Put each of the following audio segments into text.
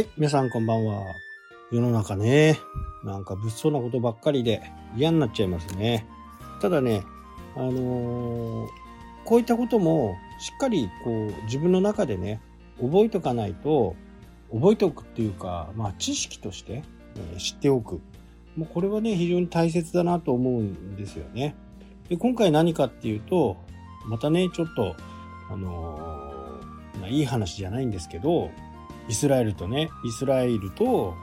はい、皆さんこんばんは。世の中ね、なんか物騒なことばっかりで嫌になっちゃいますね。ただね、あのーこういったこともしっかりこう自分の中でね、覚えておかないと、覚えておくっていうか、まあ知識として、え知っておく。もうこれはね、非常に大切だなと思うんですよね。で、今回何かっていうと、またね、ちょっと、あのーまあ、いい話じゃないんですけど、イスラエルとね、イスラエルと、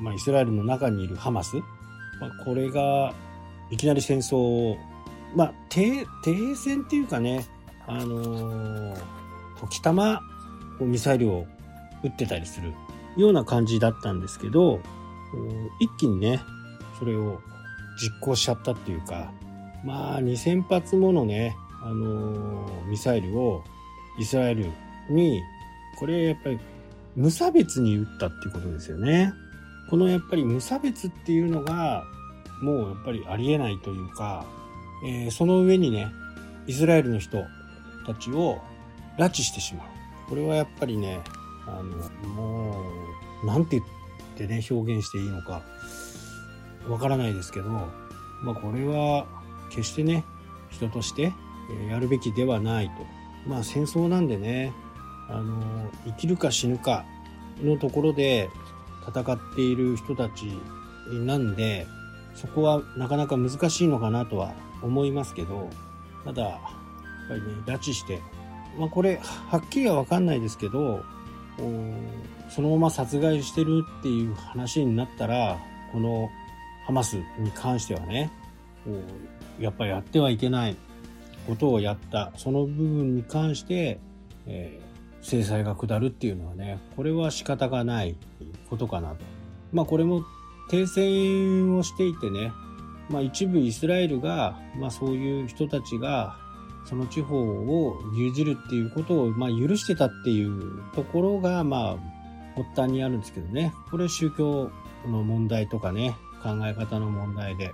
まあ、イスラエルの中にいるハマス、まあ、これがいきなり戦争を、まあ、停戦っていうかね、あのー時たまミサイルを撃ってたりするような感じだったんですけど、一気にね、それを実行しちゃったっていうか、まあ、2000発ものね、あのーミサイルをイスラエルに、これやっぱり無差別に撃ったっていうことですよね。このやっぱり無差別っていうのが、もうやっぱりありえないというか、えーその上にね、イスラエルの人たちを拉致してしまう。これはやっぱりね、あの、もう、なんて言ってね、表現していいのか、わからないですけど、まあこれは決してね、人としてやるべきではないと。まあ戦争なんでね、あの、生きるか死ぬかのところで戦っている人たちなんで、そこはなかなか難しいのかなとは思いますけど、ただ、やっぱりね、拉致して、まあこれ、はっきりはわかんないですけど、そのまま殺害してるっていう話になったら、このハマスに関してはね、やっぱりやってはいけないことをやった、その部分に関して、えー制裁が下るっていうのはね、これは仕方がないことかなと。まあこれも停戦をしていてね、まあ一部イスラエルが、まあそういう人たちが、その地方を牛耳るっていうことを、まあ許してたっていうところが、まあ発端にあるんですけどね。これ宗教の問題とかね、考え方の問題で。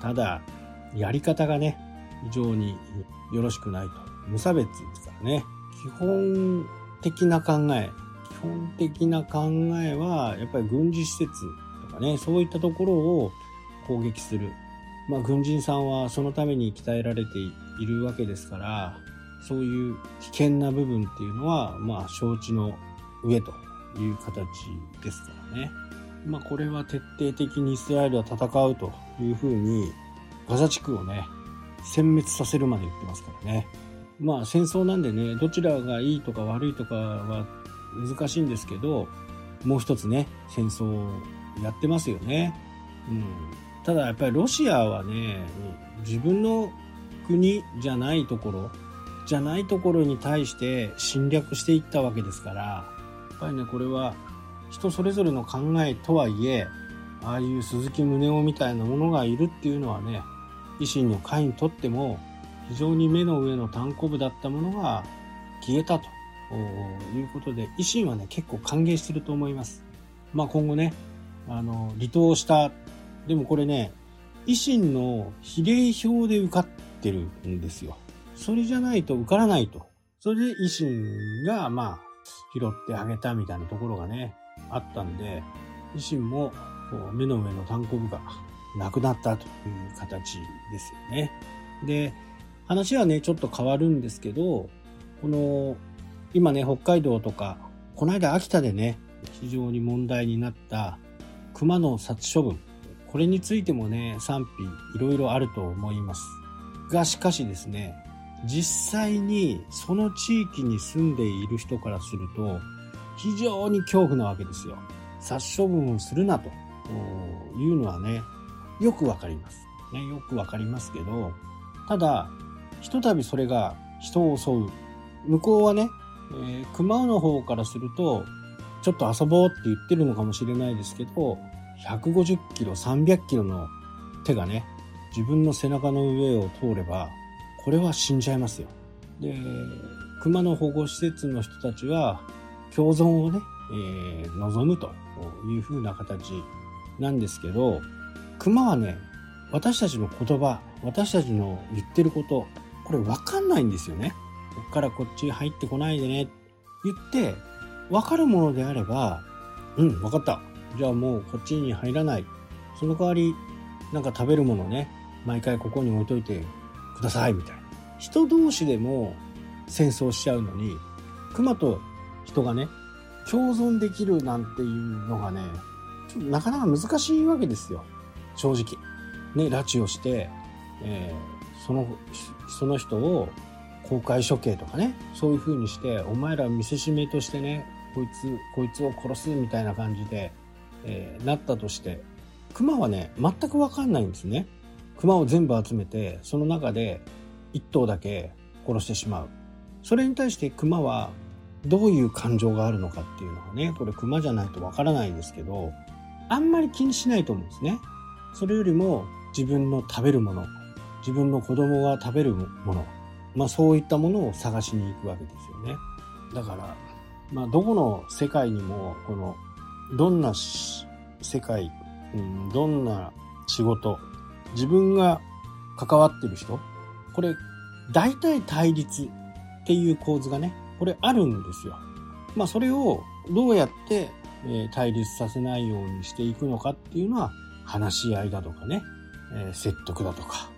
ただ、やり方がね、非常によろしくないと。無差別ですからね。基本的な考え、基本的な考えは、やっぱり軍事施設とかね、そういったところを攻撃する。まあ、軍人さんはそのために鍛えられているわけですから、そういう危険な部分っていうのは、まあ、承知の上という形ですからね。まあ、これは徹底的にイスラエルは戦うというふうに、ガザ地区をね、殲滅させるまで言ってますからね。まあ戦争なんでね、どちらがいいとか悪いとかは難しいんですけど、もう一つね、戦争をやってますよね。うん。ただやっぱりロシアはね、自分の国じゃないところ、じゃないところに対して侵略していったわけですから、やっぱりね、これは人それぞれの考えとはいえ、ああいう鈴木宗男みたいなものがいるっていうのはね、維新の会にとっても非常に目の上の単行部だったものが消えたということで、維新はね、結構歓迎してると思います。まあ今後ね、あの、離党した、でもこれね、維新の比例票で受かってるんですよ。それじゃないと受からないと。それで維新が、まあ、拾ってあげたみたいなところがね、あったんで、維新もこう目の上の単行部がなくなったという形ですよね。で、話はね、ちょっと変わるんですけど、この、今ね、北海道とか、この間秋田でね、非常に問題になった熊の殺処分。これについてもね、賛否いろいろあると思います。が、しかしですね、実際にその地域に住んでいる人からすると、非常に恐怖なわけですよ。殺処分をするなというのはね、よくわかります。ね、よくわかりますけど、ただ、ひとたびそれが人を襲う。向こうはね、えー熊の方からすると、ちょっと遊ぼうって言ってるのかもしれないですけど、150キロ、300キロの手がね、自分の背中の上を通れば、これは死んじゃいますよ。で、熊の保護施設の人たちは、共存をね、えー望むという風な形なんですけど、熊はね、私たちの言葉、私たちの言ってること、これ分かんないんですよね。こっからこっち入ってこないでねって。言って、分かるものであれば、うん、わかった。じゃあもうこっちに入らない。その代わり、なんか食べるものね、毎回ここに置いといてください、みたいな。人同士でも戦争しちゃうのに、熊と人がね、共存できるなんていうのがね、ちょっとなかなか難しいわけですよ。正直。ね、拉致をして、えーその、その人を公開処刑とかね、そういう風にして、お前ら見せしめとしてね、こいつ、こいつを殺すみたいな感じで、えーなったとして、熊はね、全くわかんないんですね。熊を全部集めて、その中で一頭だけ殺してしまう。それに対して熊はどういう感情があるのかっていうのはね、これ熊じゃないとわからないんですけど、あんまり気にしないと思うんですね。それよりも自分の食べるもの、自分の子供が食べるもの、まあそういったものを探しに行くわけですよね。だから、まあどこの世界にも、この、どんな世界、うん、どんな仕事、自分が関わってる人、これ、大体対立っていう構図がね、これあるんですよ。まあそれをどうやって、対立させないようにしていくのかっていうのは話し合いだとかね、説得だとか、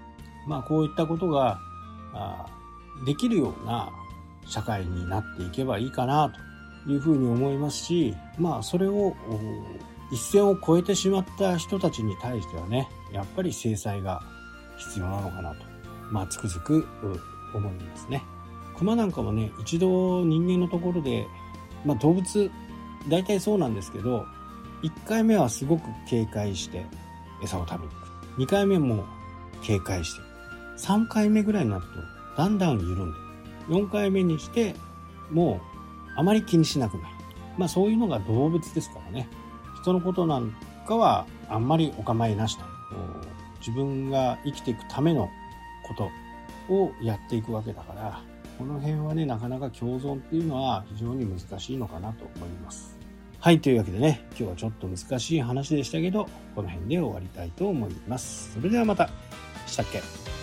まあこういったことがあできるような社会になっていけばいいかなというふうに思いますし、まあそれを一線を越えてしまった人たちに対してはね、やっぱり制裁が必要なのかなと、まあつくづく思いますね。熊なんかもね、一度人間のところで、まあ動物、大体そうなんですけど、1回目はすごく警戒して餌を食べに行く。2回目も警戒して。3回目ぐらいになると、だんだん緩んで。4回目にして、もうあまり気にしなくなる。まあそういうのが動物ですからね。人のことなんかはあんまりお構いなしと。自分が生きていくためのことをやっていくわけだから、この辺はね、なかなか共存っていうのは非常に難しいのかなと思います。はい、というわけでね、今日はちょっと難しい話でしたけど、この辺で終わりたいと思います。それではまた。したっけ？